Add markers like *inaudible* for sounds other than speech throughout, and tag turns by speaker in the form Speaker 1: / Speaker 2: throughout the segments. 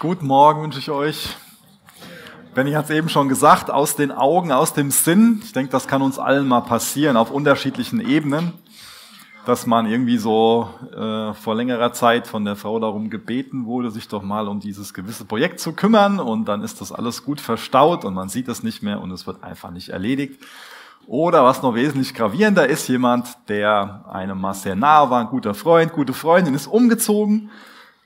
Speaker 1: Guten Morgen wünsche ich euch. Benny hat es eben schon gesagt, aus den Augen, aus dem Sinn. Ich denke, das kann uns allen mal passieren auf unterschiedlichen Ebenen, dass man irgendwie so äh, vor längerer Zeit von der Frau darum gebeten wurde, sich doch mal um dieses gewisse Projekt zu kümmern und dann ist das alles gut verstaut und man sieht es nicht mehr und es wird einfach nicht erledigt. Oder was noch wesentlich gravierender ist, jemand, der einem mal sehr nahe war, ein guter Freund, gute Freundin, ist umgezogen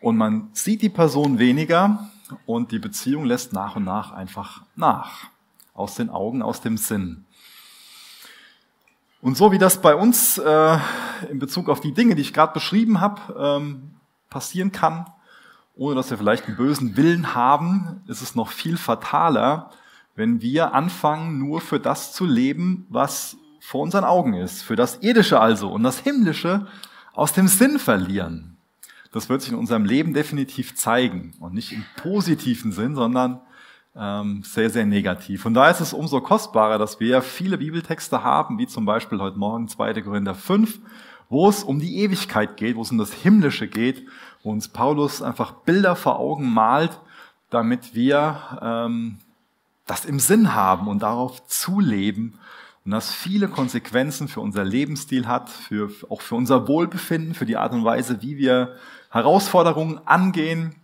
Speaker 1: und man sieht die Person weniger und die Beziehung lässt nach und nach einfach nach. Aus den Augen, aus dem Sinn. Und so wie das bei uns äh, in Bezug auf die Dinge, die ich gerade beschrieben habe, ähm, passieren kann, ohne dass wir vielleicht einen bösen Willen haben, ist es noch viel fataler, wenn wir anfangen, nur für das zu leben, was vor unseren Augen ist, für das Irdische also und das Himmlische aus dem Sinn verlieren das wird sich in unserem Leben definitiv zeigen. Und nicht im positiven Sinn, sondern ähm, sehr, sehr negativ. Und da ist es umso kostbarer, dass wir viele Bibeltexte haben, wie zum Beispiel heute Morgen 2. Korinther 5, wo es um die Ewigkeit geht, wo es um das Himmlische geht, wo uns Paulus einfach Bilder vor Augen malt, damit wir ähm, das im Sinn haben und darauf zuleben und das viele Konsequenzen für unser Lebensstil hat, für, auch für unser Wohlbefinden, für die Art und Weise, wie wir Herausforderungen angehen,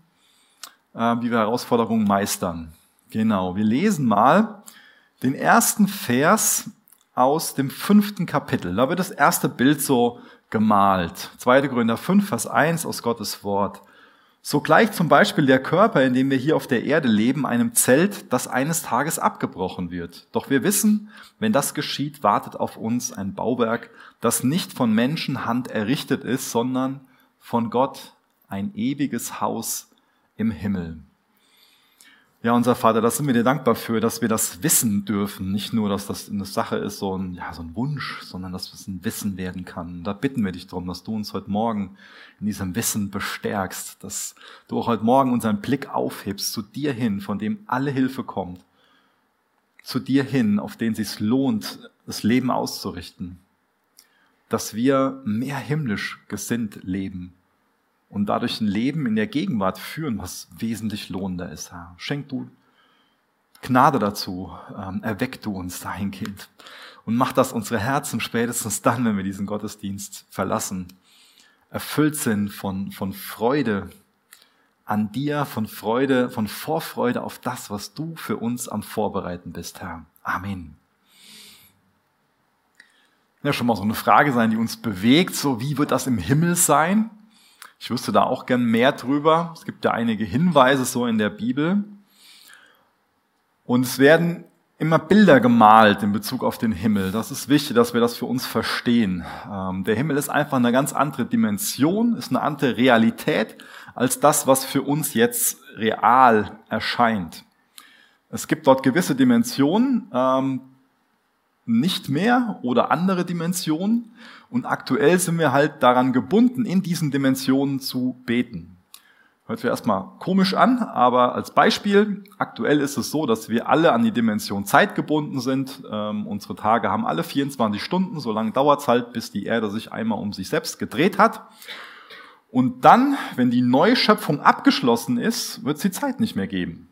Speaker 1: äh, wie wir Herausforderungen meistern. Genau, wir lesen mal den ersten Vers aus dem fünften Kapitel. Da wird das erste Bild so gemalt. 2. Korinther 5, Vers 1 aus Gottes Wort. So gleicht zum Beispiel der Körper, in dem wir hier auf der Erde leben, einem Zelt, das eines Tages abgebrochen wird. Doch wir wissen, wenn das geschieht, wartet auf uns ein Bauwerk, das nicht von Menschenhand errichtet ist, sondern von Gott ein ewiges Haus im Himmel. Ja, unser Vater, da sind wir dir dankbar für, dass wir das wissen dürfen. Nicht nur, dass das eine Sache ist, so ein, ja, so ein Wunsch, sondern dass es ein Wissen werden kann. Da bitten wir dich darum, dass du uns heute Morgen in diesem Wissen bestärkst, dass du auch heute Morgen unseren Blick aufhebst zu dir hin, von dem alle Hilfe kommt. Zu dir hin, auf den es sich lohnt, das Leben auszurichten. Dass wir mehr himmlisch gesinnt leben und dadurch ein Leben in der Gegenwart führen, was wesentlich lohnender ist, Herr. Schenk du Gnade dazu, ähm, erweck du uns dahingehend und mach, dass unsere Herzen spätestens dann, wenn wir diesen Gottesdienst verlassen, erfüllt sind von, von Freude an dir, von Freude, von Vorfreude auf das, was du für uns am Vorbereiten bist, Herr. Amen. Ja, schon mal so eine Frage sein, die uns bewegt, so wie wird das im Himmel sein? Ich wüsste da auch gern mehr drüber. Es gibt ja einige Hinweise so in der Bibel. Und es werden immer Bilder gemalt in Bezug auf den Himmel. Das ist wichtig, dass wir das für uns verstehen. Ähm, der Himmel ist einfach eine ganz andere Dimension, ist eine andere Realität als das, was für uns jetzt real erscheint. Es gibt dort gewisse Dimensionen, ähm, nicht mehr oder andere Dimensionen. Und aktuell sind wir halt daran gebunden, in diesen Dimensionen zu beten. Hört sich erstmal komisch an, aber als Beispiel, aktuell ist es so, dass wir alle an die Dimension Zeit gebunden sind. Ähm, unsere Tage haben alle 24 Stunden, so lange dauert es halt, bis die Erde sich einmal um sich selbst gedreht hat. Und dann, wenn die Neuschöpfung abgeschlossen ist, wird es die Zeit nicht mehr geben.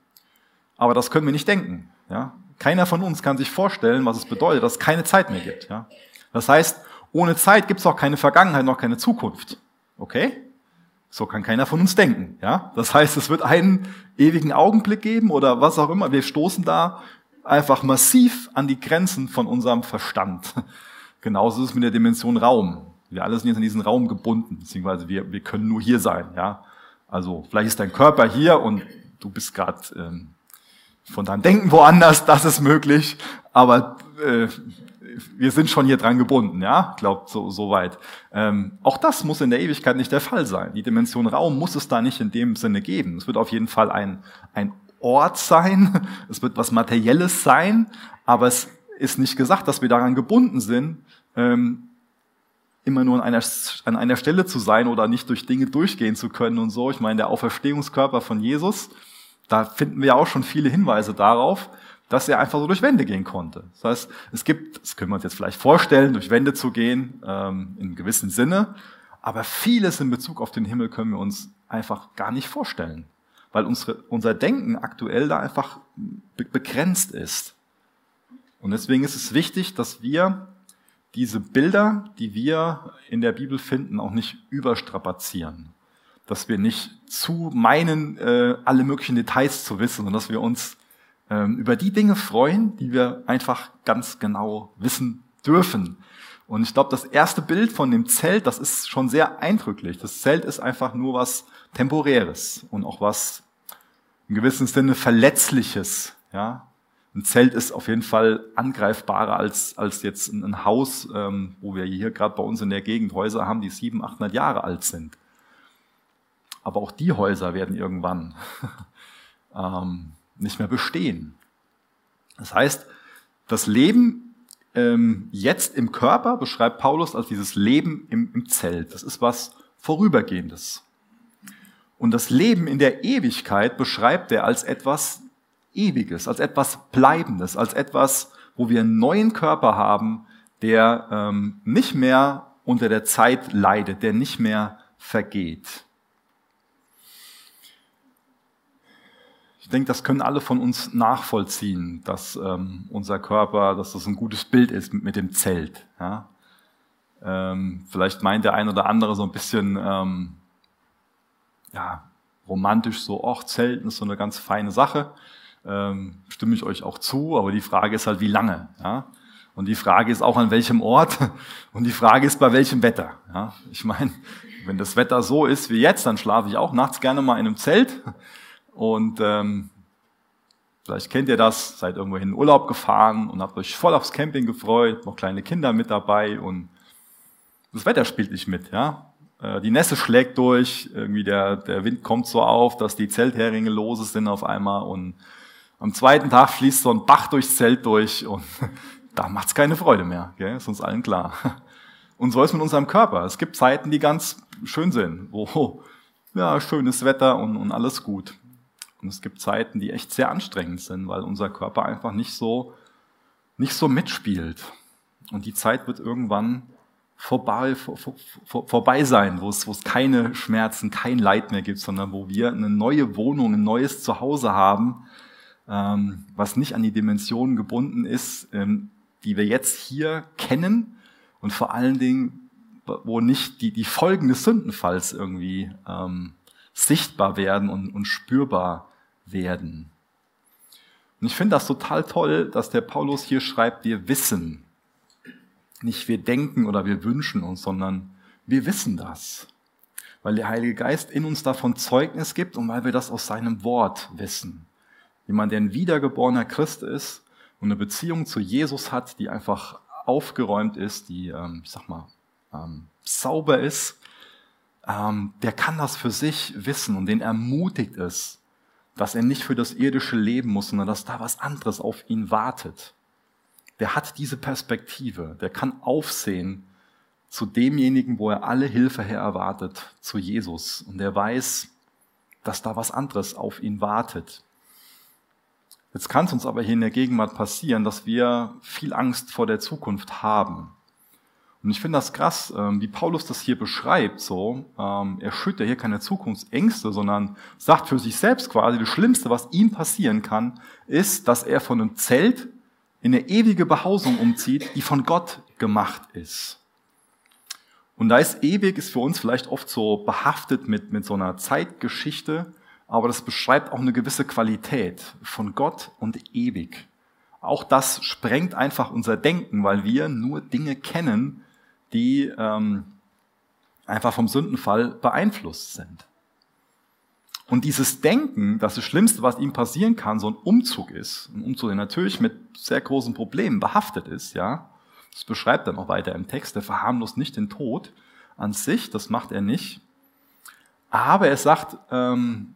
Speaker 1: Aber das können wir nicht denken. Ja? Keiner von uns kann sich vorstellen, was es bedeutet, dass es keine Zeit mehr gibt. Ja? Das heißt, ohne Zeit gibt es auch keine Vergangenheit, noch keine Zukunft. Okay? So kann keiner von uns denken. Ja? Das heißt, es wird einen ewigen Augenblick geben oder was auch immer. Wir stoßen da einfach massiv an die Grenzen von unserem Verstand. *laughs* Genauso ist es mit der Dimension Raum. Wir alle sind jetzt in diesen Raum gebunden, beziehungsweise wir, wir können nur hier sein. Ja? Also vielleicht ist dein Körper hier und du bist gerade ähm, von deinem Denken woanders, das ist möglich, aber äh, wir sind schon hier dran gebunden, ja, glaubt so, so weit. Ähm, auch das muss in der Ewigkeit nicht der Fall sein. Die Dimension Raum muss es da nicht in dem Sinne geben. Es wird auf jeden Fall ein, ein Ort sein, *laughs* es wird was Materielles sein, aber es ist nicht gesagt, dass wir daran gebunden sind, ähm, immer nur an einer, an einer Stelle zu sein oder nicht durch Dinge durchgehen zu können und so. Ich meine, der Auferstehungskörper von Jesus, da finden wir auch schon viele Hinweise darauf, dass er einfach so durch Wände gehen konnte. Das heißt, es gibt, das können wir uns jetzt vielleicht vorstellen, durch Wände zu gehen, ähm, in gewissem Sinne, aber vieles in Bezug auf den Himmel können wir uns einfach gar nicht vorstellen. weil unsere, unser Denken aktuell da einfach be begrenzt ist. Und deswegen ist es wichtig, dass wir diese Bilder, die wir in der Bibel finden, auch nicht überstrapazieren. Dass wir nicht zu meinen, äh, alle möglichen Details zu wissen, sondern dass wir uns ähm, über die Dinge freuen, die wir einfach ganz genau wissen dürfen. Und ich glaube, das erste Bild von dem Zelt, das ist schon sehr eindrücklich. Das Zelt ist einfach nur was Temporäres und auch was im gewissen Sinne Verletzliches. Ja? Ein Zelt ist auf jeden Fall angreifbarer als, als jetzt ein Haus, ähm, wo wir hier gerade bei uns in der Gegend Häuser haben, die 700, 800 Jahre alt sind. Aber auch die Häuser werden irgendwann *laughs* ähm, nicht mehr bestehen. Das heißt, das Leben ähm, jetzt im Körper beschreibt Paulus als dieses Leben im, im Zelt. Das ist was Vorübergehendes. Und das Leben in der Ewigkeit beschreibt er als etwas Ewiges, als etwas Bleibendes, als etwas, wo wir einen neuen Körper haben, der ähm, nicht mehr unter der Zeit leidet, der nicht mehr vergeht. Ich denke, das können alle von uns nachvollziehen, dass ähm, unser Körper, dass das ein gutes Bild ist mit, mit dem Zelt. Ja? Ähm, vielleicht meint der ein oder andere so ein bisschen ähm, ja, romantisch so, ach, Zelten ist so eine ganz feine Sache. Ähm, stimme ich euch auch zu, aber die Frage ist halt, wie lange. Ja? Und die Frage ist auch, an welchem Ort. *laughs* Und die Frage ist, bei welchem Wetter. Ja? Ich meine, wenn das Wetter so ist wie jetzt, dann schlafe ich auch nachts gerne mal in einem Zelt. Und ähm, vielleicht kennt ihr das, seid irgendwo in Urlaub gefahren und habt euch voll aufs Camping gefreut, noch kleine Kinder mit dabei und das Wetter spielt nicht mit, ja. Äh, die Nässe schlägt durch, irgendwie der, der Wind kommt so auf, dass die Zeltheringe lose sind auf einmal und am zweiten Tag fließt so ein Bach durchs Zelt durch und *laughs* da macht's keine Freude mehr, gell? ist uns allen klar. *laughs* Und so ist mit unserem Körper. Es gibt Zeiten, die ganz schön sind, wo *laughs* ja, schönes Wetter und, und alles gut. Und es gibt Zeiten, die echt sehr anstrengend sind, weil unser Körper einfach nicht so, nicht so mitspielt. Und die Zeit wird irgendwann vorbei, vor, vor, vorbei sein, wo es, wo es keine Schmerzen, kein Leid mehr gibt, sondern wo wir eine neue Wohnung, ein neues Zuhause haben, ähm, was nicht an die Dimensionen gebunden ist, ähm, die wir jetzt hier kennen und vor allen Dingen, wo nicht die, die Folgen des Sündenfalls irgendwie ähm, sichtbar werden und, und spürbar werden. Und ich finde das total toll, dass der Paulus hier schreibt, wir wissen. Nicht wir denken oder wir wünschen uns, sondern wir wissen das. Weil der Heilige Geist in uns davon Zeugnis gibt und weil wir das aus seinem Wort wissen. Jemand, der ein wiedergeborener Christ ist und eine Beziehung zu Jesus hat, die einfach aufgeräumt ist, die, ähm, ich sag mal, ähm, sauber ist, ähm, der kann das für sich wissen und den ermutigt es, dass er nicht für das irdische leben muss, sondern dass da was anderes auf ihn wartet. Der hat diese Perspektive, der kann aufsehen zu demjenigen, wo er alle Hilfe her erwartet, zu Jesus. Und der weiß, dass da was anderes auf ihn wartet. Jetzt kann es uns aber hier in der Gegenwart passieren, dass wir viel Angst vor der Zukunft haben. Und ich finde das krass, ähm, wie Paulus das hier beschreibt. So, ähm, er schürt ja hier keine Zukunftsängste, sondern sagt für sich selbst quasi, das Schlimmste, was ihm passieren kann, ist, dass er von einem Zelt in eine ewige Behausung umzieht, die von Gott gemacht ist. Und da ist ewig, ist für uns vielleicht oft so behaftet mit, mit so einer Zeitgeschichte, aber das beschreibt auch eine gewisse Qualität von Gott und ewig. Auch das sprengt einfach unser Denken, weil wir nur Dinge kennen, die ähm, einfach vom Sündenfall beeinflusst sind. Und dieses Denken, dass das Schlimmste, was ihm passieren kann, so ein Umzug ist, ein Umzug, der natürlich mit sehr großen Problemen behaftet ist, ja, das beschreibt er noch weiter im Text, der verharmlost nicht den Tod an sich, das macht er nicht. Aber er sagt, ähm,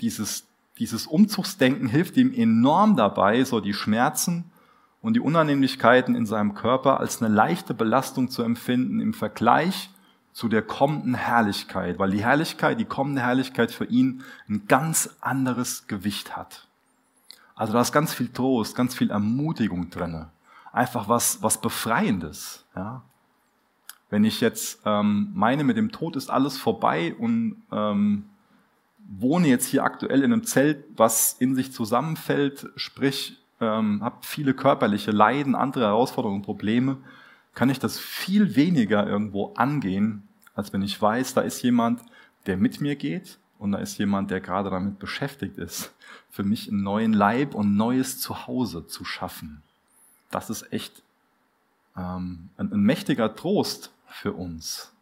Speaker 1: dieses, dieses Umzugsdenken hilft ihm enorm dabei, so die Schmerzen und die Unannehmlichkeiten in seinem Körper als eine leichte Belastung zu empfinden im Vergleich zu der kommenden Herrlichkeit, weil die Herrlichkeit, die kommende Herrlichkeit für ihn ein ganz anderes Gewicht hat. Also da ist ganz viel Trost, ganz viel Ermutigung drinne, einfach was was befreiendes. Ja? Wenn ich jetzt ähm, meine, mit dem Tod ist alles vorbei und ähm, wohne jetzt hier aktuell in einem Zelt, was in sich zusammenfällt, sprich, ähm, habe viele körperliche Leiden, andere Herausforderungen, Probleme, kann ich das viel weniger irgendwo angehen, als wenn ich weiß, da ist jemand, der mit mir geht und da ist jemand, der gerade damit beschäftigt ist, für mich einen neuen Leib und neues Zuhause zu schaffen. Das ist echt ähm, ein, ein mächtiger Trost für uns.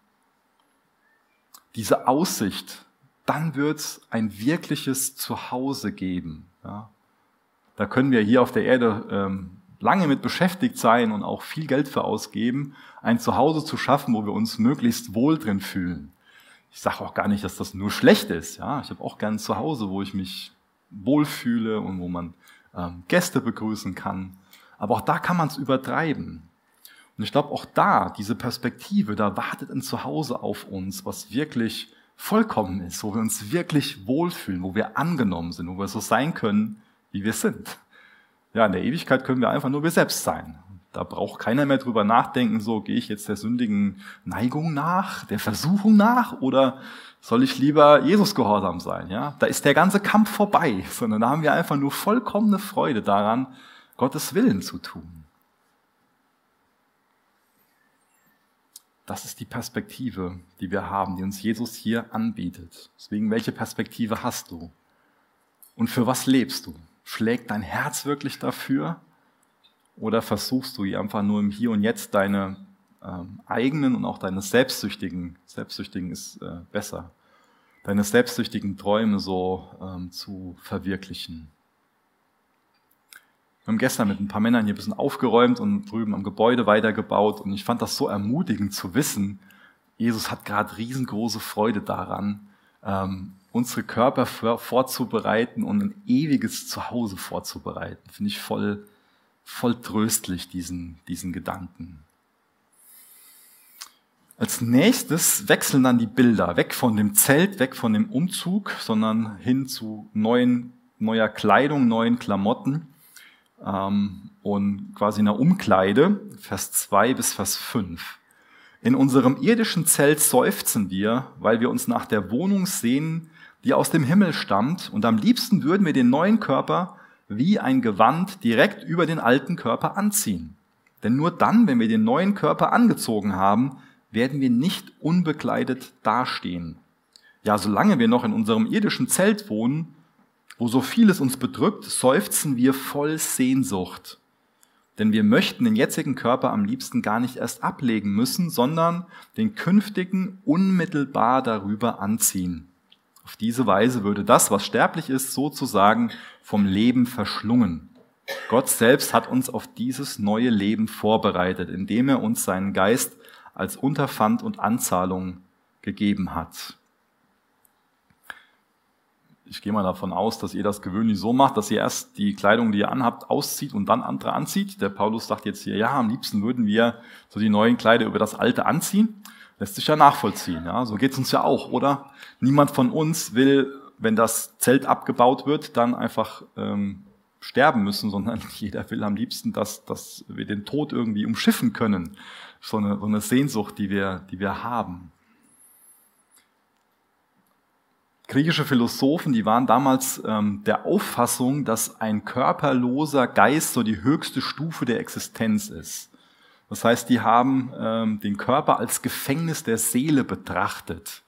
Speaker 1: Diese Aussicht, dann wird es ein wirkliches Zuhause geben. Ja. Da können wir hier auf der Erde ähm, lange mit beschäftigt sein und auch viel Geld für ausgeben, ein Zuhause zu schaffen, wo wir uns möglichst wohl drin fühlen. Ich sage auch gar nicht, dass das nur schlecht ist. Ja, ich habe auch gern ein Zuhause, wo ich mich wohlfühle und wo man ähm, Gäste begrüßen kann. Aber auch da kann man es übertreiben. Und ich glaube, auch da, diese Perspektive, da wartet ein Zuhause auf uns, was wirklich vollkommen ist, wo wir uns wirklich wohlfühlen, wo wir angenommen sind, wo wir so sein können, wie wir sind. Ja, in der Ewigkeit können wir einfach nur wir selbst sein. Da braucht keiner mehr drüber nachdenken, so gehe ich jetzt der sündigen Neigung nach, der Versuchung nach oder soll ich lieber Jesus gehorsam sein? Ja, da ist der ganze Kampf vorbei, *laughs* sondern da haben wir einfach nur vollkommene Freude daran, Gottes Willen zu tun. Das ist die Perspektive, die wir haben, die uns Jesus hier anbietet. Deswegen, welche Perspektive hast du? Und für was lebst du? Schlägt dein Herz wirklich dafür? Oder versuchst du einfach nur im Hier und Jetzt deine ähm, eigenen und auch deine selbstsüchtigen, selbstsüchtigen ist äh, besser, deine selbstsüchtigen Träume so ähm, zu verwirklichen? Wir haben gestern mit ein paar Männern hier ein bisschen aufgeräumt und drüben am Gebäude weitergebaut und ich fand das so ermutigend zu wissen, Jesus hat gerade riesengroße Freude daran, ähm, unsere Körper vorzubereiten und ein ewiges Zuhause vorzubereiten. Finde ich voll, voll tröstlich, diesen, diesen Gedanken. Als nächstes wechseln dann die Bilder weg von dem Zelt, weg von dem Umzug, sondern hin zu neuen, neuer Kleidung, neuen Klamotten ähm, und quasi einer Umkleide, Vers 2 bis Vers 5. In unserem irdischen Zelt seufzen wir, weil wir uns nach der Wohnung sehen, die aus dem Himmel stammt, und am liebsten würden wir den neuen Körper wie ein Gewand direkt über den alten Körper anziehen. Denn nur dann, wenn wir den neuen Körper angezogen haben, werden wir nicht unbekleidet dastehen. Ja, solange wir noch in unserem irdischen Zelt wohnen, wo so vieles uns bedrückt, seufzen wir voll Sehnsucht. Denn wir möchten den jetzigen Körper am liebsten gar nicht erst ablegen müssen, sondern den künftigen unmittelbar darüber anziehen. Auf diese Weise würde das, was sterblich ist, sozusagen vom Leben verschlungen. Gott selbst hat uns auf dieses neue Leben vorbereitet, indem er uns seinen Geist als Unterpfand und Anzahlung gegeben hat ich gehe mal davon aus, dass ihr das gewöhnlich so macht, dass ihr erst die Kleidung, die ihr anhabt, auszieht und dann andere anzieht. Der Paulus sagt jetzt hier, ja, am liebsten würden wir so die neuen Kleider über das alte anziehen. Lässt sich ja nachvollziehen. Ja, so geht's uns ja auch, oder? Niemand von uns will, wenn das Zelt abgebaut wird, dann einfach ähm, sterben müssen, sondern *laughs* jeder will am liebsten, dass, dass wir den Tod irgendwie umschiffen können. So eine, so eine Sehnsucht, die wir, die wir haben. Griechische Philosophen, die waren damals ähm, der Auffassung, dass ein körperloser Geist so die höchste Stufe der Existenz ist. Das heißt, die haben ähm, den Körper als Gefängnis der Seele betrachtet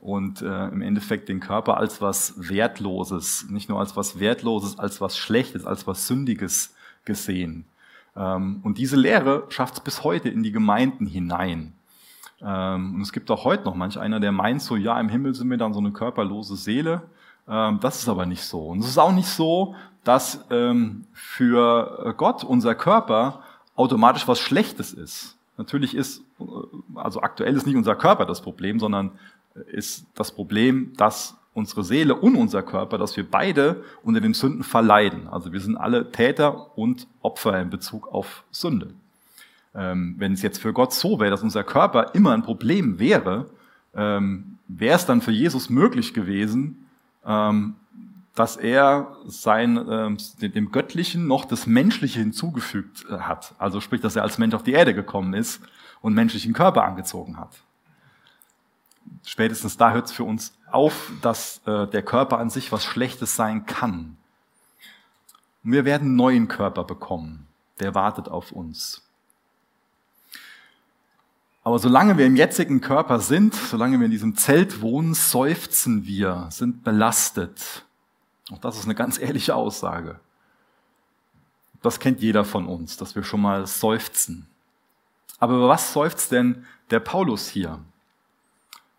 Speaker 1: und äh, im Endeffekt den Körper als was Wertloses, nicht nur als was Wertloses, als was Schlechtes, als was Sündiges gesehen. Ähm, und diese Lehre schafft es bis heute in die Gemeinden hinein. Ähm, und es gibt auch heute noch manch einer, der meint so, ja, im Himmel sind wir dann so eine körperlose Seele. Ähm, das ist aber nicht so. Und es ist auch nicht so, dass ähm, für Gott unser Körper automatisch was Schlechtes ist. Natürlich ist, äh, also aktuell ist nicht unser Körper das Problem, sondern ist das Problem, dass unsere Seele und unser Körper, dass wir beide unter den Sünden verleiden. Also wir sind alle Täter und Opfer in Bezug auf Sünde. Ähm, wenn es jetzt für Gott so wäre, dass unser Körper immer ein Problem wäre, ähm, wäre es dann für Jesus möglich gewesen, ähm, dass er sein, ähm, dem Göttlichen noch das Menschliche hinzugefügt äh, hat. Also sprich, dass er als Mensch auf die Erde gekommen ist und menschlichen Körper angezogen hat. Spätestens da hört es für uns auf, dass äh, der Körper an sich was Schlechtes sein kann. Und wir werden einen neuen Körper bekommen, der wartet auf uns. Aber solange wir im jetzigen Körper sind, solange wir in diesem Zelt wohnen, seufzen wir, sind belastet. Auch das ist eine ganz ehrliche Aussage. Das kennt jeder von uns, dass wir schon mal seufzen. Aber über was seufzt denn der Paulus hier?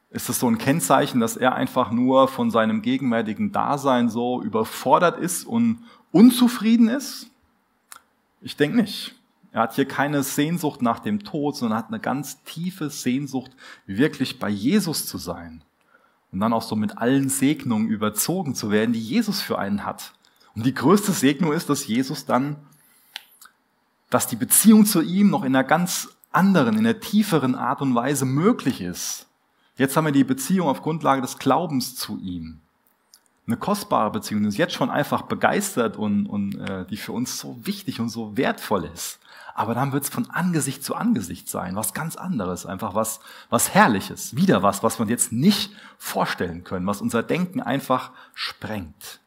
Speaker 1: Ist es so ein Kennzeichen, dass er einfach nur von seinem gegenwärtigen Dasein so überfordert ist und unzufrieden ist? Ich denke nicht. Er hat hier keine Sehnsucht nach dem Tod, sondern hat eine ganz tiefe Sehnsucht, wirklich bei Jesus zu sein. Und dann auch so mit allen Segnungen überzogen zu werden, die Jesus für einen hat. Und die größte Segnung ist, dass Jesus dann, dass die Beziehung zu ihm noch in einer ganz anderen, in einer tieferen Art und Weise möglich ist. Jetzt haben wir die Beziehung auf Grundlage des Glaubens zu ihm. Eine kostbare Beziehung, die uns jetzt schon einfach begeistert und, und äh, die für uns so wichtig und so wertvoll ist. Aber dann wird es von Angesicht zu Angesicht sein, was ganz anderes, einfach was, was Herrliches, wieder was, was wir uns jetzt nicht vorstellen können, was unser Denken einfach sprengt.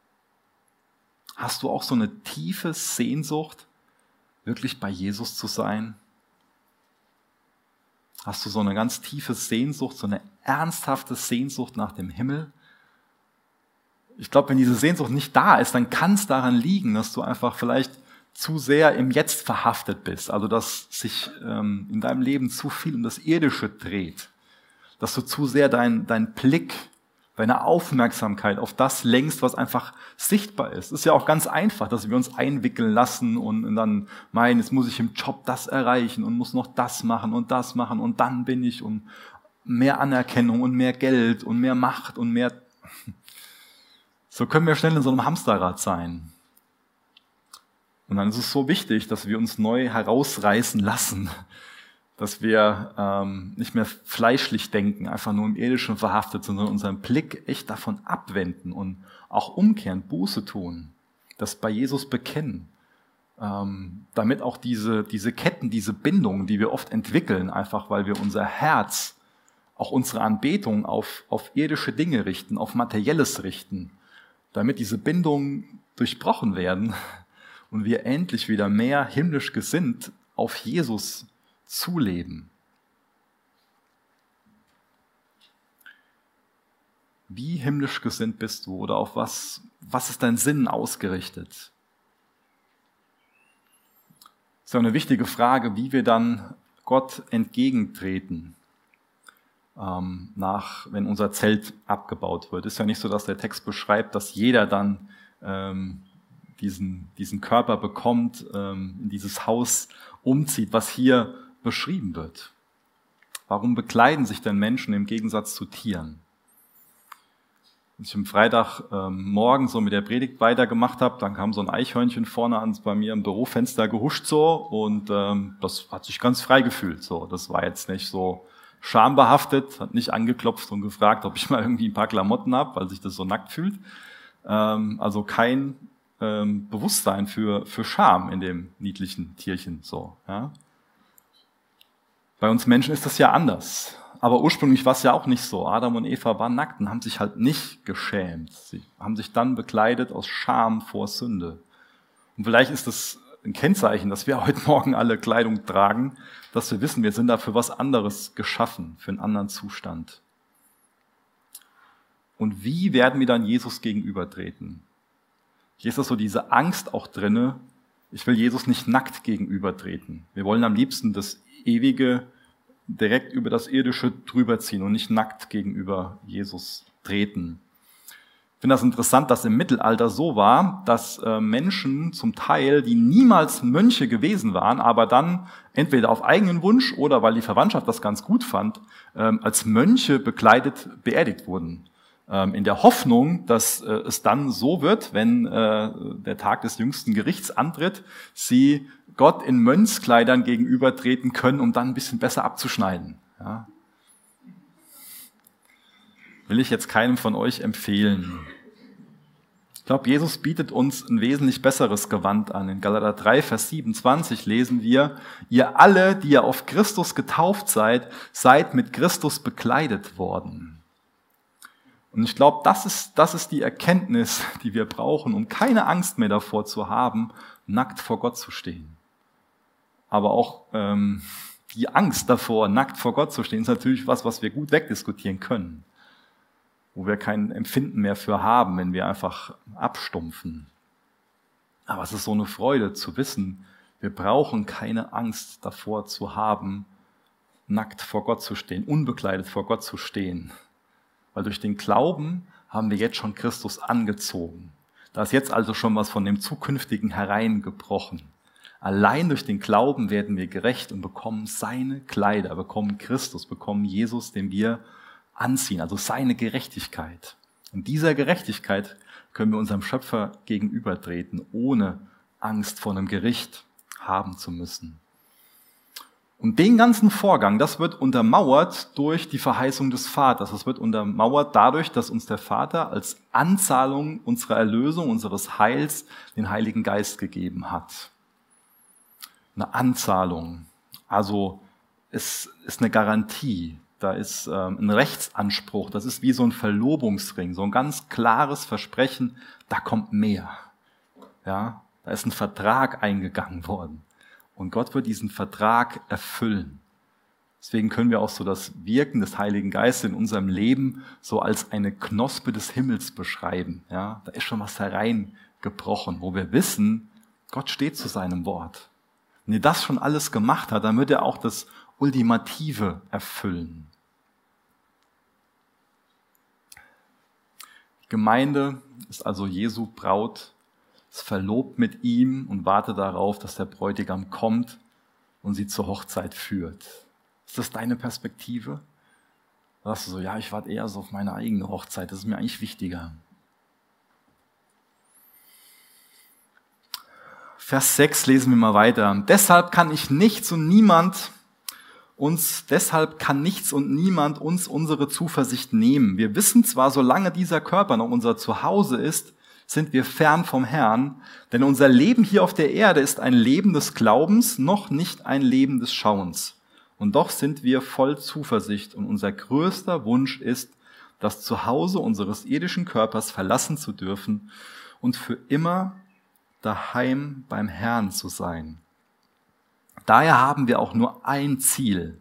Speaker 1: Hast du auch so eine tiefe Sehnsucht, wirklich bei Jesus zu sein? Hast du so eine ganz tiefe Sehnsucht, so eine ernsthafte Sehnsucht nach dem Himmel? Ich glaube, wenn diese Sehnsucht nicht da ist, dann kann es daran liegen, dass du einfach vielleicht zu sehr im Jetzt verhaftet bist, also dass sich ähm, in deinem Leben zu viel um das Irdische dreht, dass du zu sehr dein, dein Blick deine Aufmerksamkeit auf das längst, was einfach sichtbar ist. Ist ja auch ganz einfach, dass wir uns einwickeln lassen und dann meinen, jetzt muss ich im Job das erreichen und muss noch das machen und das machen und dann bin ich und mehr Anerkennung und mehr Geld und mehr Macht und mehr. So können wir schnell in so einem Hamsterrad sein. Und dann ist es so wichtig, dass wir uns neu herausreißen lassen dass wir ähm, nicht mehr fleischlich denken, einfach nur im Irdischen verhaftet, sondern unseren Blick echt davon abwenden und auch umkehren, Buße tun, das bei Jesus bekennen, ähm, damit auch diese, diese Ketten, diese Bindungen, die wir oft entwickeln, einfach weil wir unser Herz, auch unsere Anbetung auf, auf irdische Dinge richten, auf Materielles richten, damit diese Bindungen durchbrochen werden *laughs* und wir endlich wieder mehr himmlisch gesinnt auf Jesus zuleben. Wie himmlisch gesinnt bist du oder auf was, was ist dein Sinn ausgerichtet? Das ist ja eine wichtige Frage, wie wir dann Gott entgegentreten, ähm, nach, wenn unser Zelt abgebaut wird. Ist ja nicht so, dass der Text beschreibt, dass jeder dann ähm, diesen, diesen Körper bekommt, ähm, in dieses Haus umzieht, was hier beschrieben wird. Warum bekleiden sich denn Menschen im Gegensatz zu Tieren? Als ich am Freitag ähm, so mit der Predigt weitergemacht habe, dann kam so ein Eichhörnchen vorne ans bei mir im Bürofenster gehuscht so und ähm, das hat sich ganz frei gefühlt. So, das war jetzt nicht so schambehaftet, hat nicht angeklopft und gefragt, ob ich mal irgendwie ein paar Klamotten habe, weil sich das so nackt fühlt. Ähm, also kein ähm, Bewusstsein für für Scham in dem niedlichen Tierchen. So, ja. Bei uns Menschen ist das ja anders. Aber ursprünglich war es ja auch nicht so. Adam und Eva waren nackt und haben sich halt nicht geschämt. Sie haben sich dann bekleidet aus Scham vor Sünde. Und vielleicht ist das ein Kennzeichen, dass wir *laughs* heute Morgen alle Kleidung tragen, dass wir wissen, wir sind da für was anderes geschaffen, für einen anderen Zustand. Und wie werden wir dann Jesus gegenübertreten? Hier ist das so diese Angst auch drinne. Ich will Jesus nicht nackt gegenübertreten. Wir wollen am liebsten das ewige direkt über das Irdische drüberziehen und nicht nackt gegenüber Jesus treten. Ich finde das interessant, dass im Mittelalter so war, dass äh, Menschen zum Teil, die niemals Mönche gewesen waren, aber dann entweder auf eigenen Wunsch oder weil die Verwandtschaft das ganz gut fand, ähm, als Mönche bekleidet beerdigt wurden. Ähm, in der Hoffnung, dass äh, es dann so wird, wenn äh, der Tag des jüngsten Gerichts antritt, sie Gott in Mönchskleidern gegenübertreten können, um dann ein bisschen besser abzuschneiden. Ja. Will ich jetzt keinem von euch empfehlen. Ich glaube, Jesus bietet uns ein wesentlich besseres Gewand an. In Galater 3, Vers 27 lesen wir, ihr alle, die ihr auf Christus getauft seid, seid mit Christus bekleidet worden. Und ich glaube, das ist, das ist die Erkenntnis, die wir brauchen, um keine Angst mehr davor zu haben, nackt vor Gott zu stehen. Aber auch ähm, die Angst davor, nackt vor Gott zu stehen, ist natürlich was, was wir gut wegdiskutieren können. Wo wir kein Empfinden mehr für haben, wenn wir einfach abstumpfen. Aber es ist so eine Freude zu wissen, wir brauchen keine Angst davor zu haben, nackt vor Gott zu stehen, unbekleidet vor Gott zu stehen. Weil durch den Glauben haben wir jetzt schon Christus angezogen. Da ist jetzt also schon was von dem Zukünftigen hereingebrochen. Allein durch den Glauben werden wir gerecht und bekommen seine Kleider, bekommen Christus, bekommen Jesus, den wir anziehen, also seine Gerechtigkeit. Und dieser Gerechtigkeit können wir unserem Schöpfer gegenübertreten, ohne Angst vor einem Gericht haben zu müssen. Und den ganzen Vorgang, das wird untermauert durch die Verheißung des Vaters. Das wird untermauert dadurch, dass uns der Vater als Anzahlung unserer Erlösung, unseres Heils, den Heiligen Geist gegeben hat. Eine Anzahlung. Also es ist eine Garantie. Da ist ähm, ein Rechtsanspruch. Das ist wie so ein Verlobungsring, so ein ganz klares Versprechen. Da kommt mehr. Ja, da ist ein Vertrag eingegangen worden. Und Gott wird diesen Vertrag erfüllen. Deswegen können wir auch so das Wirken des Heiligen Geistes in unserem Leben so als eine Knospe des Himmels beschreiben. Ja, da ist schon was hereingebrochen, wo wir wissen, Gott steht zu seinem Wort. Wenn er das schon alles gemacht hat, dann wird er auch das Ultimative erfüllen. Gemeinde ist also Jesu Braut ist verlobt mit ihm und wartet darauf, dass der Bräutigam kommt und sie zur Hochzeit führt. Ist das deine Perspektive? Sagst du so, ja, ich warte eher so auf meine eigene Hochzeit, das ist mir eigentlich wichtiger. Vers 6 lesen wir mal weiter. Deshalb kann ich nichts und niemand uns, deshalb kann nichts und niemand uns unsere Zuversicht nehmen. Wir wissen zwar, solange dieser Körper noch unser Zuhause ist, sind wir fern vom Herrn, denn unser Leben hier auf der Erde ist ein Leben des Glaubens, noch nicht ein Leben des Schauens. Und doch sind wir voll Zuversicht und unser größter Wunsch ist, das Zuhause unseres irdischen Körpers verlassen zu dürfen und für immer daheim beim Herrn zu sein. Daher haben wir auch nur ein Ziel,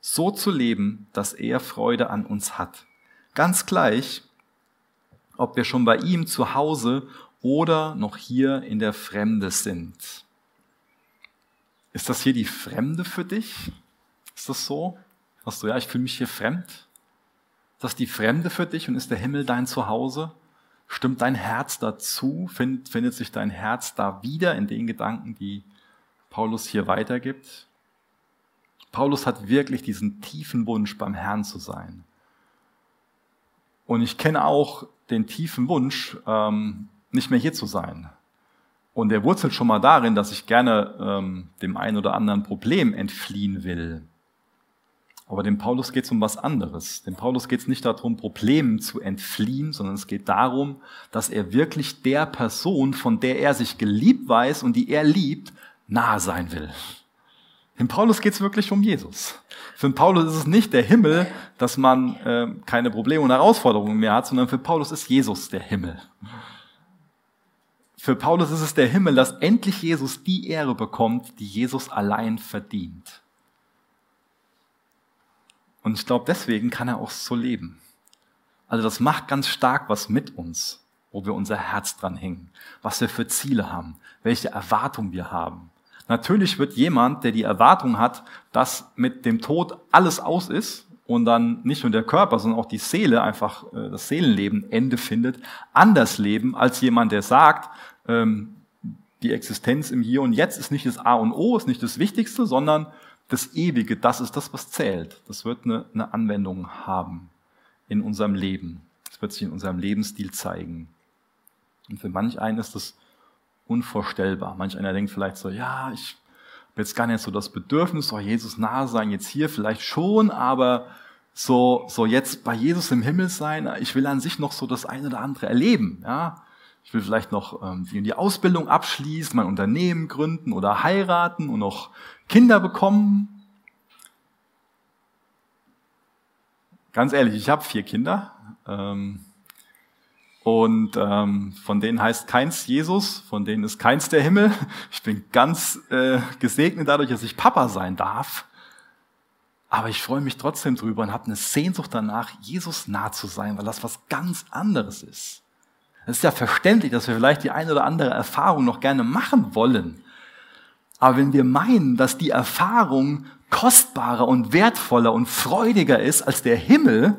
Speaker 1: so zu leben, dass er Freude an uns hat. Ganz gleich, ob wir schon bei ihm zu Hause oder noch hier in der Fremde sind. Ist das hier die Fremde für dich? Ist das so? Sagst du, ja, ich fühle mich hier fremd? Ist das die Fremde für dich und ist der Himmel dein Zuhause? Stimmt dein Herz dazu? Find, findet sich dein Herz da wieder in den Gedanken, die Paulus hier weitergibt? Paulus hat wirklich diesen tiefen Wunsch, beim Herrn zu sein. Und ich kenne auch den tiefen Wunsch, ähm, nicht mehr hier zu sein. Und der wurzelt schon mal darin, dass ich gerne ähm, dem einen oder anderen Problem entfliehen will. Aber dem Paulus geht es um was anderes. Dem Paulus geht es nicht darum, Problemen zu entfliehen, sondern es geht darum, dass er wirklich der Person, von der er sich geliebt weiß und die er liebt, nahe sein will. Dem Paulus geht es wirklich um Jesus. Für Paulus ist es nicht der Himmel, dass man äh, keine Probleme und Herausforderungen mehr hat, sondern für Paulus ist Jesus der Himmel. Für Paulus ist es der Himmel, dass endlich Jesus die Ehre bekommt, die Jesus allein verdient. Und ich glaube, deswegen kann er auch so leben. Also das macht ganz stark was mit uns, wo wir unser Herz dran hängen, was wir für Ziele haben, welche Erwartungen wir haben. Natürlich wird jemand, der die Erwartung hat, dass mit dem Tod alles aus ist und dann nicht nur der Körper, sondern auch die Seele einfach äh, das Seelenleben Ende findet, anders leben als jemand, der sagt, ähm, die Existenz im Hier und Jetzt ist nicht das A und O, ist nicht das Wichtigste, sondern das Ewige, das ist das, was zählt. Das wird eine, eine Anwendung haben in unserem Leben. Das wird sich in unserem Lebensstil zeigen. Und für manch einen ist das unvorstellbar. Manch einer denkt vielleicht so, ja, ich habe jetzt gar nicht so das Bedürfnis, soll Jesus nahe sein, jetzt hier vielleicht schon, aber so, so jetzt bei Jesus im Himmel sein, ich will an sich noch so das eine oder andere erleben, ja. Ich will vielleicht noch ähm, die Ausbildung abschließen, mein Unternehmen gründen oder heiraten und noch Kinder bekommen. Ganz ehrlich, ich habe vier Kinder. Ähm, und ähm, von denen heißt keins Jesus, von denen ist keins der Himmel. Ich bin ganz äh, gesegnet dadurch, dass ich Papa sein darf. Aber ich freue mich trotzdem drüber und habe eine Sehnsucht danach, Jesus nah zu sein, weil das was ganz anderes ist. Es ist ja verständlich, dass wir vielleicht die eine oder andere Erfahrung noch gerne machen wollen. Aber wenn wir meinen, dass die Erfahrung kostbarer und wertvoller und freudiger ist als der Himmel,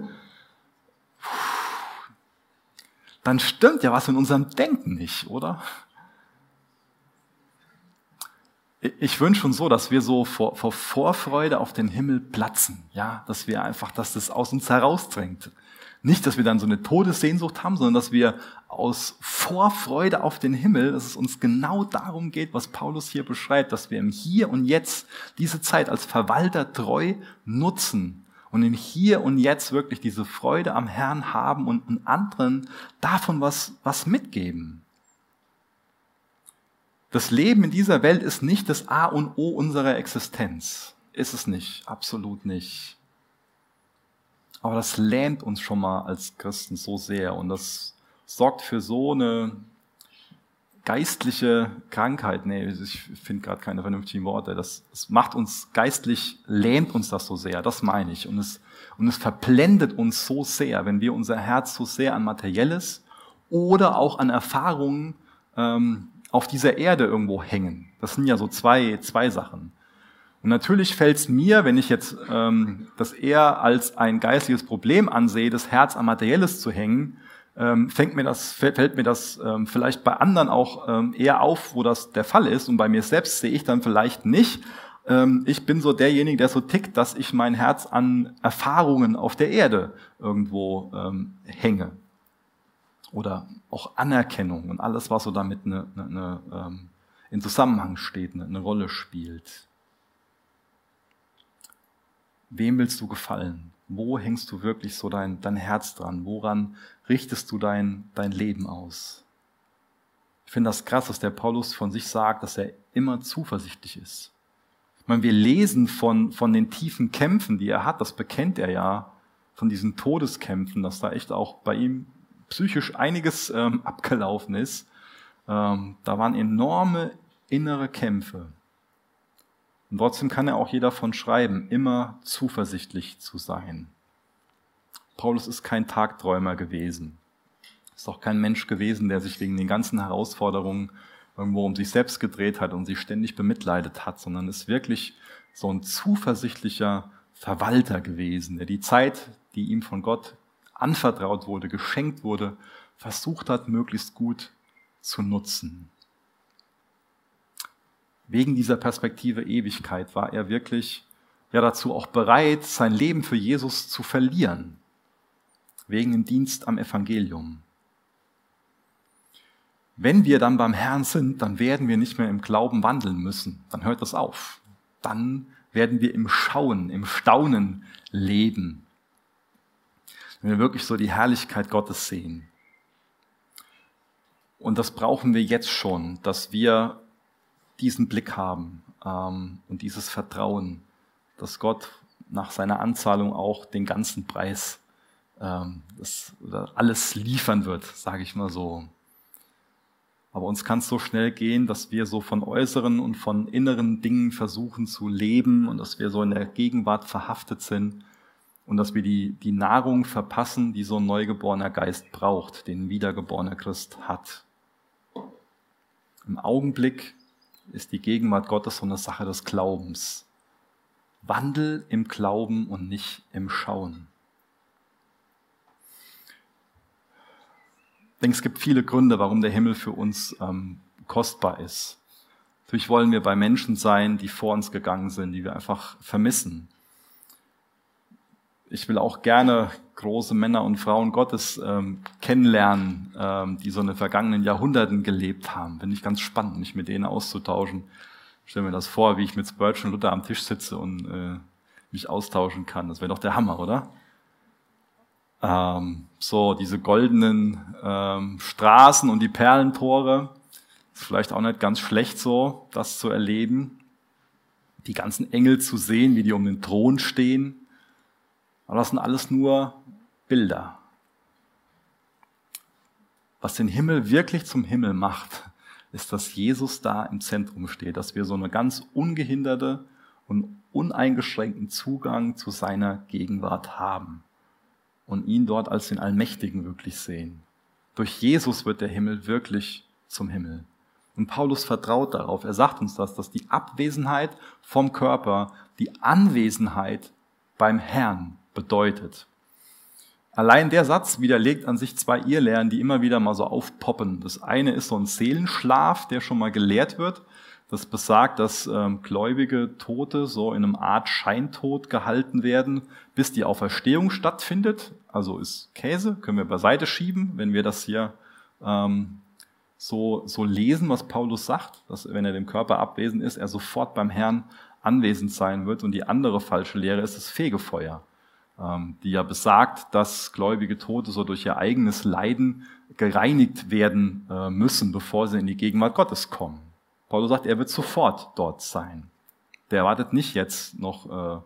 Speaker 1: dann stimmt ja was in unserem Denken nicht, oder? Ich wünsche uns so, dass wir so vor, vor Vorfreude auf den Himmel platzen, ja, dass wir einfach, dass das aus uns herausdrängt. Nicht, dass wir dann so eine Todessehnsucht haben, sondern dass wir aus Vorfreude auf den Himmel, dass es uns genau darum geht, was Paulus hier beschreibt, dass wir im Hier und Jetzt diese Zeit als Verwalter treu nutzen und im Hier und Jetzt wirklich diese Freude am Herrn haben und anderen davon was, was mitgeben. Das Leben in dieser Welt ist nicht das A und O unserer Existenz. Ist es nicht, absolut nicht. Aber das lähmt uns schon mal als Christen so sehr und das sorgt für so eine geistliche Krankheit. Nee, ich finde gerade keine vernünftigen Worte. Das, das macht uns geistlich, lähmt uns das so sehr, das meine ich. Und es, und es verblendet uns so sehr, wenn wir unser Herz so sehr an Materielles oder auch an Erfahrungen ähm, auf dieser Erde irgendwo hängen. Das sind ja so zwei, zwei Sachen. Und natürlich fällt es mir, wenn ich jetzt ähm, das eher als ein geistiges Problem ansehe, das Herz an Materielles zu hängen, ähm, fängt mir das, fällt mir das ähm, vielleicht bei anderen auch ähm, eher auf, wo das der Fall ist. Und bei mir selbst sehe ich dann vielleicht nicht. Ähm, ich bin so derjenige, der so tickt, dass ich mein Herz an Erfahrungen auf der Erde irgendwo ähm, hänge. Oder auch Anerkennung und alles, was so damit eine, eine, eine, ähm, in Zusammenhang steht, eine, eine Rolle spielt. Wem willst du gefallen? Wo hängst du wirklich so dein, dein Herz dran? Woran richtest du dein, dein Leben aus? Ich finde das krass, dass der Paulus von sich sagt, dass er immer zuversichtlich ist. Ich meine, wir lesen von, von den tiefen Kämpfen, die er hat, das bekennt er ja, von diesen Todeskämpfen, dass da echt auch bei ihm psychisch einiges ähm, *laughs* abgelaufen ist. Ähm, da waren enorme innere Kämpfe. Und trotzdem kann er auch hier davon schreiben, immer zuversichtlich zu sein. Paulus ist kein Tagträumer gewesen. Ist auch kein Mensch gewesen, der sich wegen den ganzen Herausforderungen irgendwo um sich selbst gedreht hat und sich ständig bemitleidet hat, sondern ist wirklich so ein zuversichtlicher Verwalter gewesen, der die Zeit, die ihm von Gott anvertraut wurde, geschenkt wurde, versucht hat, möglichst gut zu nutzen. Wegen dieser Perspektive Ewigkeit war er wirklich ja dazu auch bereit, sein Leben für Jesus zu verlieren, wegen dem Dienst am Evangelium. Wenn wir dann beim Herrn sind, dann werden wir nicht mehr im Glauben wandeln müssen. Dann hört das auf. Dann werden wir im Schauen, im Staunen leben. Wenn wir wirklich so die Herrlichkeit Gottes sehen. Und das brauchen wir jetzt schon, dass wir diesen Blick haben ähm, und dieses Vertrauen, dass Gott nach seiner Anzahlung auch den ganzen Preis, ähm, das, alles liefern wird, sage ich mal so. Aber uns kann es so schnell gehen, dass wir so von äußeren und von inneren Dingen versuchen zu leben und dass wir so in der Gegenwart verhaftet sind und dass wir die, die Nahrung verpassen, die so ein neugeborener Geist braucht, den ein wiedergeborener Christ hat. Im Augenblick ist die Gegenwart Gottes so eine Sache des Glaubens. Wandel im Glauben und nicht im Schauen. Ich denke, es gibt viele Gründe, warum der Himmel für uns ähm, kostbar ist. Natürlich wollen wir bei Menschen sein, die vor uns gegangen sind, die wir einfach vermissen ich will auch gerne große Männer und Frauen Gottes ähm, kennenlernen, ähm, die so in den vergangenen Jahrhunderten gelebt haben. Finde ich ganz spannend, mich mit denen auszutauschen. Ich stelle mir das vor, wie ich mit Spurgeon und Luther am Tisch sitze und äh, mich austauschen kann. Das wäre doch der Hammer, oder? Ähm, so, diese goldenen ähm, Straßen und die Perlentore. Ist vielleicht auch nicht ganz schlecht so, das zu erleben. Die ganzen Engel zu sehen, wie die um den Thron stehen aber das sind alles nur Bilder. Was den Himmel wirklich zum Himmel macht, ist, dass Jesus da im Zentrum steht, dass wir so eine ganz ungehinderte und uneingeschränkten Zugang zu seiner Gegenwart haben und ihn dort als den Allmächtigen wirklich sehen. Durch Jesus wird der Himmel wirklich zum Himmel. Und Paulus vertraut darauf. Er sagt uns das, dass die Abwesenheit vom Körper die Anwesenheit beim Herrn bedeutet. Allein der Satz widerlegt an sich zwei Irrlehren, die immer wieder mal so aufpoppen. Das eine ist so ein Seelenschlaf, der schon mal gelehrt wird. Das besagt, dass ähm, gläubige Tote so in einem Art Scheintod gehalten werden, bis die Auferstehung stattfindet. Also ist Käse, können wir beiseite schieben, wenn wir das hier ähm, so, so lesen, was Paulus sagt, dass wenn er dem Körper abwesend ist, er sofort beim Herrn anwesend sein wird. Und die andere falsche Lehre ist das Fegefeuer. Ähm, die ja besagt, dass gläubige Tote so durch ihr eigenes Leiden gereinigt werden äh, müssen, bevor sie in die Gegenwart Gottes kommen. Paulus sagt, er wird sofort dort sein. Der erwartet nicht jetzt noch äh,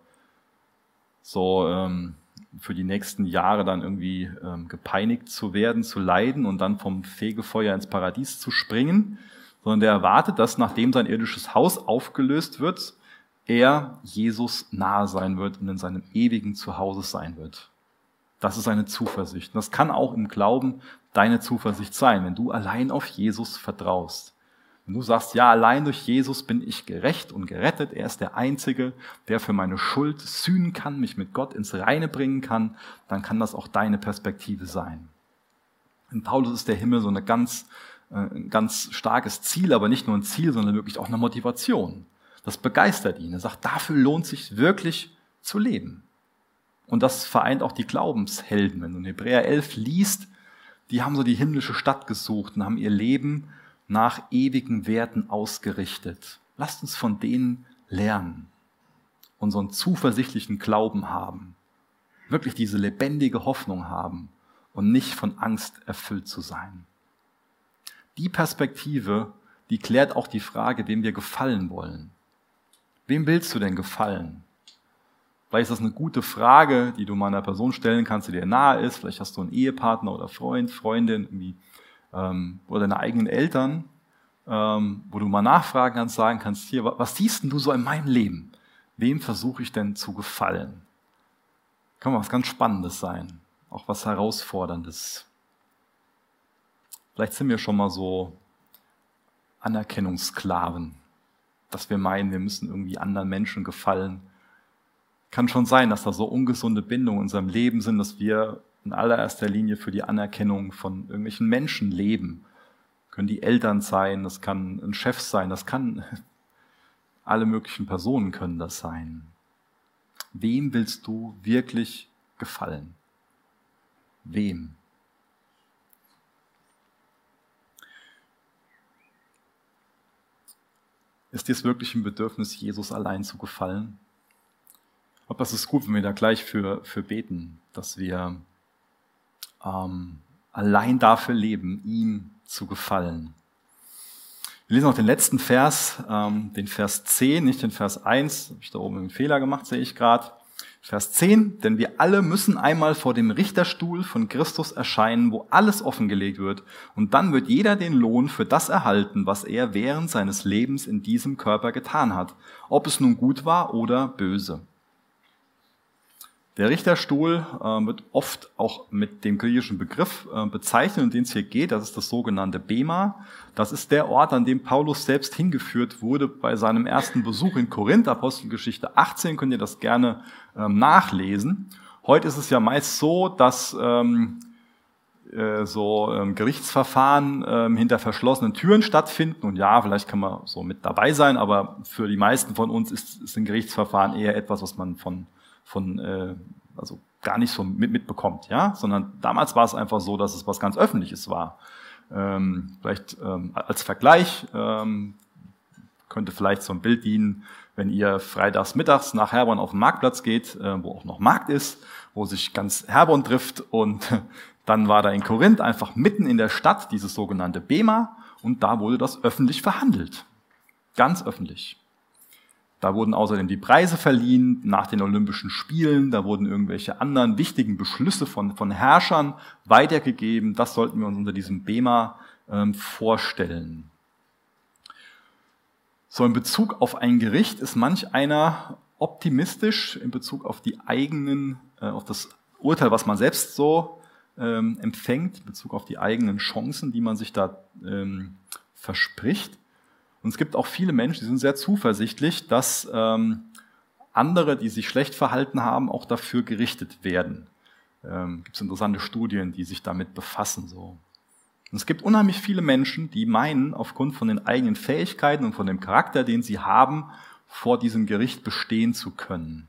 Speaker 1: so ähm, für die nächsten Jahre dann irgendwie ähm, gepeinigt zu werden, zu leiden und dann vom Fegefeuer ins Paradies zu springen, sondern der erwartet, dass nachdem sein irdisches Haus aufgelöst wird, er Jesus nahe sein wird und in seinem ewigen Zuhause sein wird. Das ist eine Zuversicht. Und das kann auch im Glauben deine Zuversicht sein, wenn du allein auf Jesus vertraust. Wenn du sagst, ja, allein durch Jesus bin ich gerecht und gerettet, er ist der Einzige, der für meine Schuld sühnen kann, mich mit Gott ins Reine bringen kann, dann kann das auch deine Perspektive sein. In Paulus ist der Himmel so eine ganz, äh, ein ganz starkes Ziel, aber nicht nur ein Ziel, sondern wirklich auch eine Motivation. Das begeistert ihn. Er sagt, dafür lohnt sich wirklich zu leben. Und das vereint auch die Glaubenshelden. Wenn du in Hebräer 11 liest, die haben so die himmlische Stadt gesucht und haben ihr Leben nach ewigen Werten ausgerichtet. Lasst uns von denen lernen, unseren zuversichtlichen Glauben haben, wirklich diese lebendige Hoffnung haben und nicht von Angst erfüllt zu sein. Die Perspektive, die klärt auch die Frage, wem wir gefallen wollen. Wem willst du denn gefallen? Vielleicht ist das eine gute Frage, die du meiner Person stellen kannst, die dir nahe ist. Vielleicht hast du einen Ehepartner oder Freund, Freundin irgendwie, ähm, oder deine eigenen Eltern, ähm, wo du mal nachfragen kannst, sagen kannst, hier, was siehst denn du so in meinem Leben? Wem versuche ich denn zu gefallen? Kann was ganz Spannendes sein, auch was Herausforderndes. Vielleicht sind wir schon mal so Anerkennungssklaven dass wir meinen, wir müssen irgendwie anderen Menschen gefallen. Kann schon sein, dass da so ungesunde Bindungen in unserem Leben sind, dass wir in allererster Linie für die Anerkennung von irgendwelchen Menschen leben. Können die Eltern sein, das kann ein Chef sein, das kann *laughs* alle möglichen Personen können das sein. Wem willst du wirklich gefallen? Wem? Ist dir es wirklich ein Bedürfnis, Jesus allein zu gefallen? Aber das ist gut, wenn wir da gleich für, für beten, dass wir ähm, allein dafür leben, ihm zu gefallen. Wir lesen noch den letzten Vers, ähm, den Vers 10, nicht den Vers 1. Habe ich da oben einen Fehler gemacht, sehe ich gerade. Vers 10, denn wir alle müssen einmal vor dem Richterstuhl von Christus erscheinen, wo alles offengelegt wird, und dann wird jeder den Lohn für das erhalten, was er während seines Lebens in diesem Körper getan hat, ob es nun gut war oder böse. Der Richterstuhl äh, wird oft auch mit dem griechischen Begriff äh, bezeichnet, um den es hier geht. Das ist das sogenannte Bema. Das ist der Ort, an dem Paulus selbst hingeführt wurde bei seinem ersten Besuch in Korinth. Apostelgeschichte 18 könnt ihr das gerne ähm, nachlesen. Heute ist es ja meist so, dass ähm, äh, so ähm, Gerichtsverfahren ähm, hinter verschlossenen Türen stattfinden. Und ja, vielleicht kann man so mit dabei sein, aber für die meisten von uns ist, ist ein Gerichtsverfahren eher etwas, was man von von äh, also gar nicht so mit, mitbekommt, ja, sondern damals war es einfach so, dass es was ganz Öffentliches war. Ähm, vielleicht ähm, als Vergleich ähm, könnte vielleicht so ein Bild dienen, wenn ihr freitags mittags nach Herborn auf den Marktplatz geht, äh, wo auch noch Markt ist, wo sich ganz Herborn trifft und *laughs* dann war da in Korinth einfach mitten in der Stadt dieses sogenannte Bema und da wurde das öffentlich verhandelt. Ganz öffentlich. Da wurden außerdem die Preise verliehen nach den Olympischen Spielen. Da wurden irgendwelche anderen wichtigen Beschlüsse von, von Herrschern weitergegeben. Das sollten wir uns unter diesem Bema ähm, vorstellen. So in Bezug auf ein Gericht ist manch einer optimistisch in Bezug auf die eigenen, äh, auf das Urteil, was man selbst so ähm, empfängt, in Bezug auf die eigenen Chancen, die man sich da ähm, verspricht. Und es gibt auch viele Menschen, die sind sehr zuversichtlich, dass ähm, andere, die sich schlecht verhalten haben, auch dafür gerichtet werden. Ähm, gibt es interessante Studien, die sich damit befassen. So. Und es gibt unheimlich viele Menschen, die meinen, aufgrund von den eigenen Fähigkeiten und von dem Charakter, den sie haben, vor diesem Gericht bestehen zu können.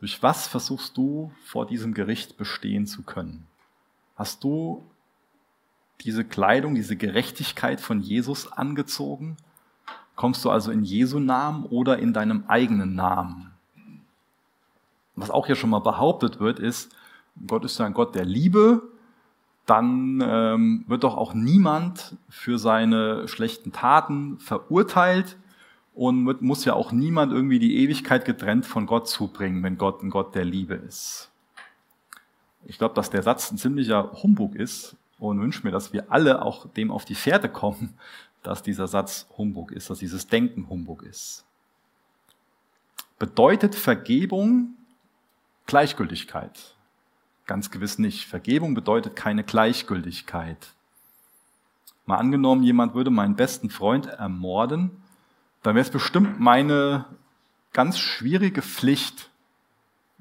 Speaker 1: Durch was versuchst du vor diesem Gericht bestehen zu können? Hast du diese Kleidung, diese Gerechtigkeit von Jesus angezogen? Kommst du also in Jesu Namen oder in deinem eigenen Namen? Was auch hier schon mal behauptet wird, ist, Gott ist ja ein Gott der Liebe, dann ähm, wird doch auch niemand für seine schlechten Taten verurteilt und muss ja auch niemand irgendwie die Ewigkeit getrennt von Gott zubringen, wenn Gott ein Gott der Liebe ist. Ich glaube, dass der Satz ein ziemlicher Humbug ist und wünsche mir, dass wir alle auch dem auf die Fährte kommen, dass dieser Satz Humbug ist, dass dieses Denken Humbug ist. Bedeutet Vergebung Gleichgültigkeit? Ganz gewiss nicht. Vergebung bedeutet keine Gleichgültigkeit. Mal angenommen, jemand würde meinen besten Freund ermorden, dann wäre es bestimmt meine ganz schwierige Pflicht,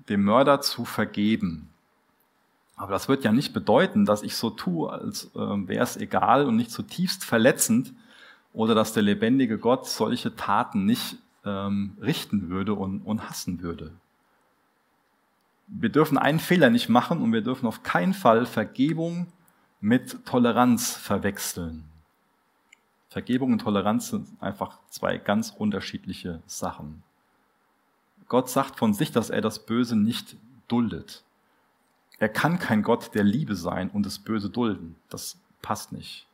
Speaker 1: dem Mörder zu vergeben. Aber das wird ja nicht bedeuten, dass ich so tue, als äh, wäre es egal und nicht zutiefst verletzend oder dass der lebendige Gott solche Taten nicht ähm, richten würde und, und hassen würde wir dürfen einen Fehler nicht machen und wir dürfen auf keinen Fall Vergebung mit Toleranz verwechseln. Vergebung und Toleranz sind einfach zwei ganz unterschiedliche Sachen. Gott sagt von sich, dass er das Böse nicht duldet. Er kann kein Gott der Liebe sein und das Böse dulden. Das passt nicht.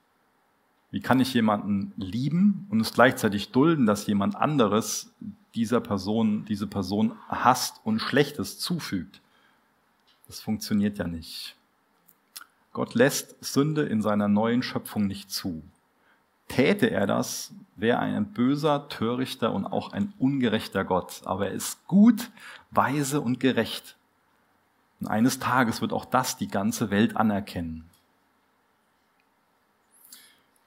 Speaker 1: Wie kann ich jemanden lieben und es gleichzeitig dulden, dass jemand anderes dieser Person, diese Person hasst und Schlechtes zufügt. Das funktioniert ja nicht. Gott lässt Sünde in seiner neuen Schöpfung nicht zu. Täte er das, wäre er ein böser, törichter und auch ein ungerechter Gott. Aber er ist gut, weise und gerecht. Und eines Tages wird auch das die ganze Welt anerkennen.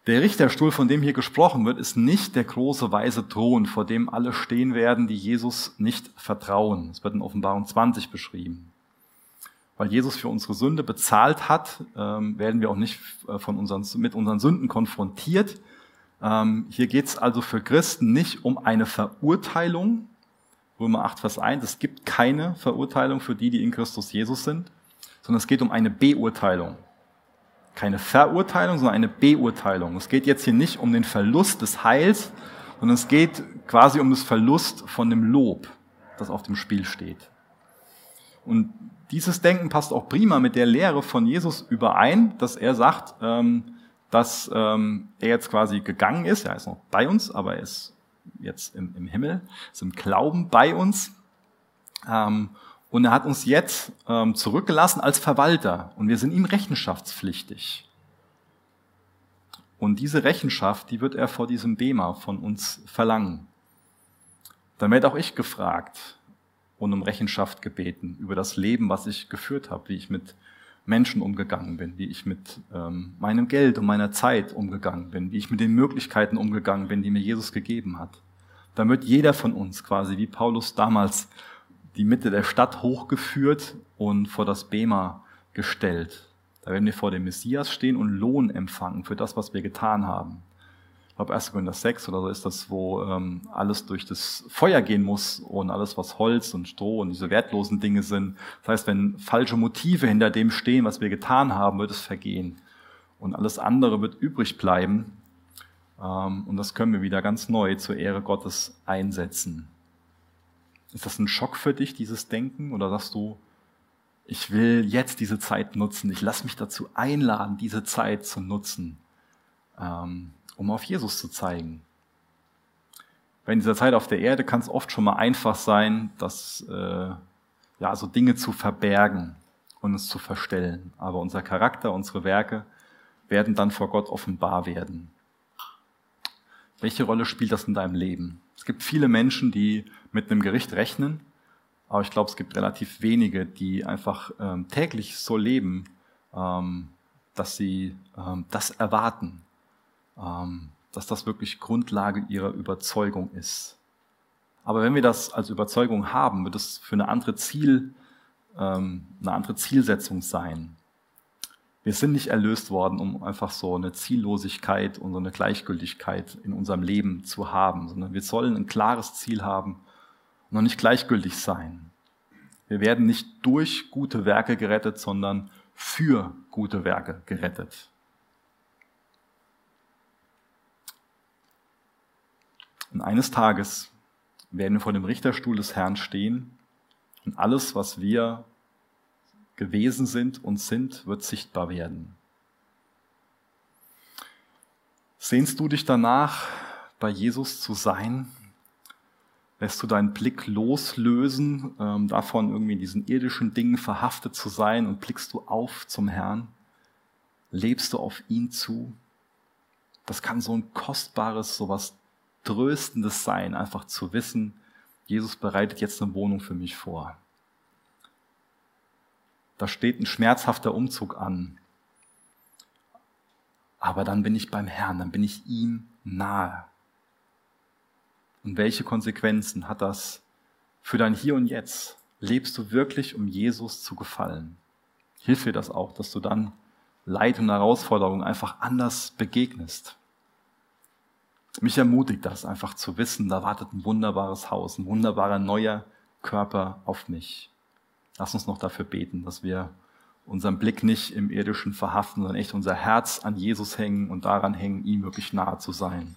Speaker 1: Der Richterstuhl, von dem hier gesprochen wird, ist nicht der große weiße Thron, vor dem alle stehen werden, die Jesus nicht vertrauen. Es wird in Offenbarung 20 beschrieben. Weil Jesus für unsere Sünde bezahlt hat, ähm, werden wir auch nicht äh, von unseren, mit unseren Sünden konfrontiert. Ähm, hier geht es also für Christen nicht um eine Verurteilung. Römer 8, Vers 1, es gibt keine Verurteilung für die, die in Christus Jesus sind, sondern es geht um eine Beurteilung keine Verurteilung, sondern eine Beurteilung. Es geht jetzt hier nicht um den Verlust des Heils, sondern es geht quasi um das Verlust von dem Lob, das auf dem Spiel steht. Und dieses Denken passt auch prima mit der Lehre von Jesus überein, dass er sagt, ähm, dass ähm, er jetzt quasi gegangen ist. Er ist noch bei uns, aber er ist jetzt im, im Himmel, ist im Glauben bei uns. Ähm, und er hat uns jetzt ähm, zurückgelassen als Verwalter und wir sind ihm rechenschaftspflichtig. Und diese Rechenschaft, die wird er vor diesem Bema von uns verlangen. Dann werde auch ich gefragt und um Rechenschaft gebeten über das Leben, was ich geführt habe, wie ich mit Menschen umgegangen bin, wie ich mit ähm, meinem Geld und meiner Zeit umgegangen bin, wie ich mit den Möglichkeiten umgegangen bin, die mir Jesus gegeben hat. Wird jeder von uns quasi, wie Paulus damals die Mitte der Stadt hochgeführt und vor das Bema gestellt. Da werden wir vor dem Messias stehen und Lohn empfangen für das, was wir getan haben. Ich glaube, 1. Korinther 6 oder so ist das, wo ähm, alles durch das Feuer gehen muss und alles, was Holz und Stroh und diese wertlosen Dinge sind. Das heißt, wenn falsche Motive hinter dem stehen, was wir getan haben, wird es vergehen. Und alles andere wird übrig bleiben. Ähm, und das können wir wieder ganz neu zur Ehre Gottes einsetzen. Ist das ein Schock für dich, dieses Denken? Oder sagst du, ich will jetzt diese Zeit nutzen, ich lasse mich dazu einladen, diese Zeit zu nutzen, ähm, um auf Jesus zu zeigen? Bei dieser Zeit auf der Erde kann es oft schon mal einfach sein, dass äh, ja, so Dinge zu verbergen und uns zu verstellen. Aber unser Charakter, unsere Werke werden dann vor Gott offenbar werden. Welche Rolle spielt das in deinem Leben? Es gibt viele Menschen, die mit einem Gericht rechnen, aber ich glaube, es gibt relativ wenige, die einfach ähm, täglich so leben, ähm, dass sie ähm, das erwarten, dass das wirklich Grundlage ihrer Überzeugung ist. Aber wenn wir das als Überzeugung haben, wird es für eine andere Ziel, ähm, eine andere Zielsetzung sein. Wir sind nicht erlöst worden, um einfach so eine Ziellosigkeit und so eine Gleichgültigkeit in unserem Leben zu haben, sondern wir sollen ein klares Ziel haben und noch nicht gleichgültig sein. Wir werden nicht durch gute Werke gerettet, sondern für gute Werke gerettet. Und eines Tages werden wir vor dem Richterstuhl des Herrn stehen und alles, was wir gewesen sind und sind, wird sichtbar werden. Sehnst du dich danach, bei Jesus zu sein? Lässt du deinen Blick loslösen, ähm, davon irgendwie in diesen irdischen Dingen verhaftet zu sein und blickst du auf zum Herrn? Lebst du auf ihn zu? Das kann so ein kostbares, so was Tröstendes sein, einfach zu wissen, Jesus bereitet jetzt eine Wohnung für mich vor. Da steht ein schmerzhafter Umzug an. Aber dann bin ich beim Herrn, dann bin ich ihm nahe. Und welche Konsequenzen hat das für dein Hier und Jetzt? Lebst du wirklich, um Jesus zu gefallen? Hilft dir das auch, dass du dann Leid und Herausforderungen einfach anders begegnest? Mich ermutigt das einfach zu wissen, da wartet ein wunderbares Haus, ein wunderbarer neuer Körper auf mich. Lass uns noch dafür beten, dass wir unseren Blick nicht im irdischen verhaften, sondern echt unser Herz an Jesus hängen und daran hängen, ihm wirklich nahe zu sein.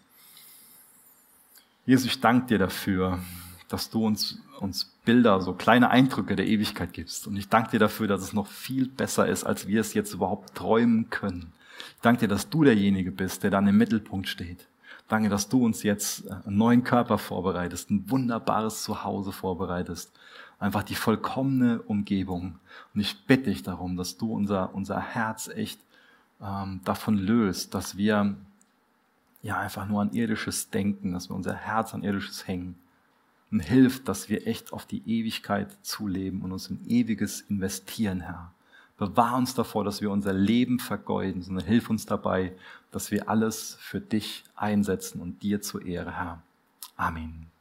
Speaker 1: Jesus, ich danke dir dafür, dass du uns, uns Bilder, so kleine Eindrücke der Ewigkeit gibst. Und ich danke dir dafür, dass es noch viel besser ist, als wir es jetzt überhaupt träumen können. Ich danke dir, dass du derjenige bist, der dann im Mittelpunkt steht. Danke, dass du uns jetzt einen neuen Körper vorbereitest, ein wunderbares Zuhause vorbereitest einfach die vollkommene Umgebung. Und ich bitte dich darum, dass du unser, unser Herz echt ähm, davon löst, dass wir ja einfach nur an irdisches denken, dass wir unser Herz an irdisches hängen. Und hilft, dass wir echt auf die Ewigkeit zuleben und uns in ewiges investieren, Herr. Bewahr uns davor, dass wir unser Leben vergeuden, sondern hilf uns dabei, dass wir alles für dich einsetzen und dir zur Ehre, Herr. Amen.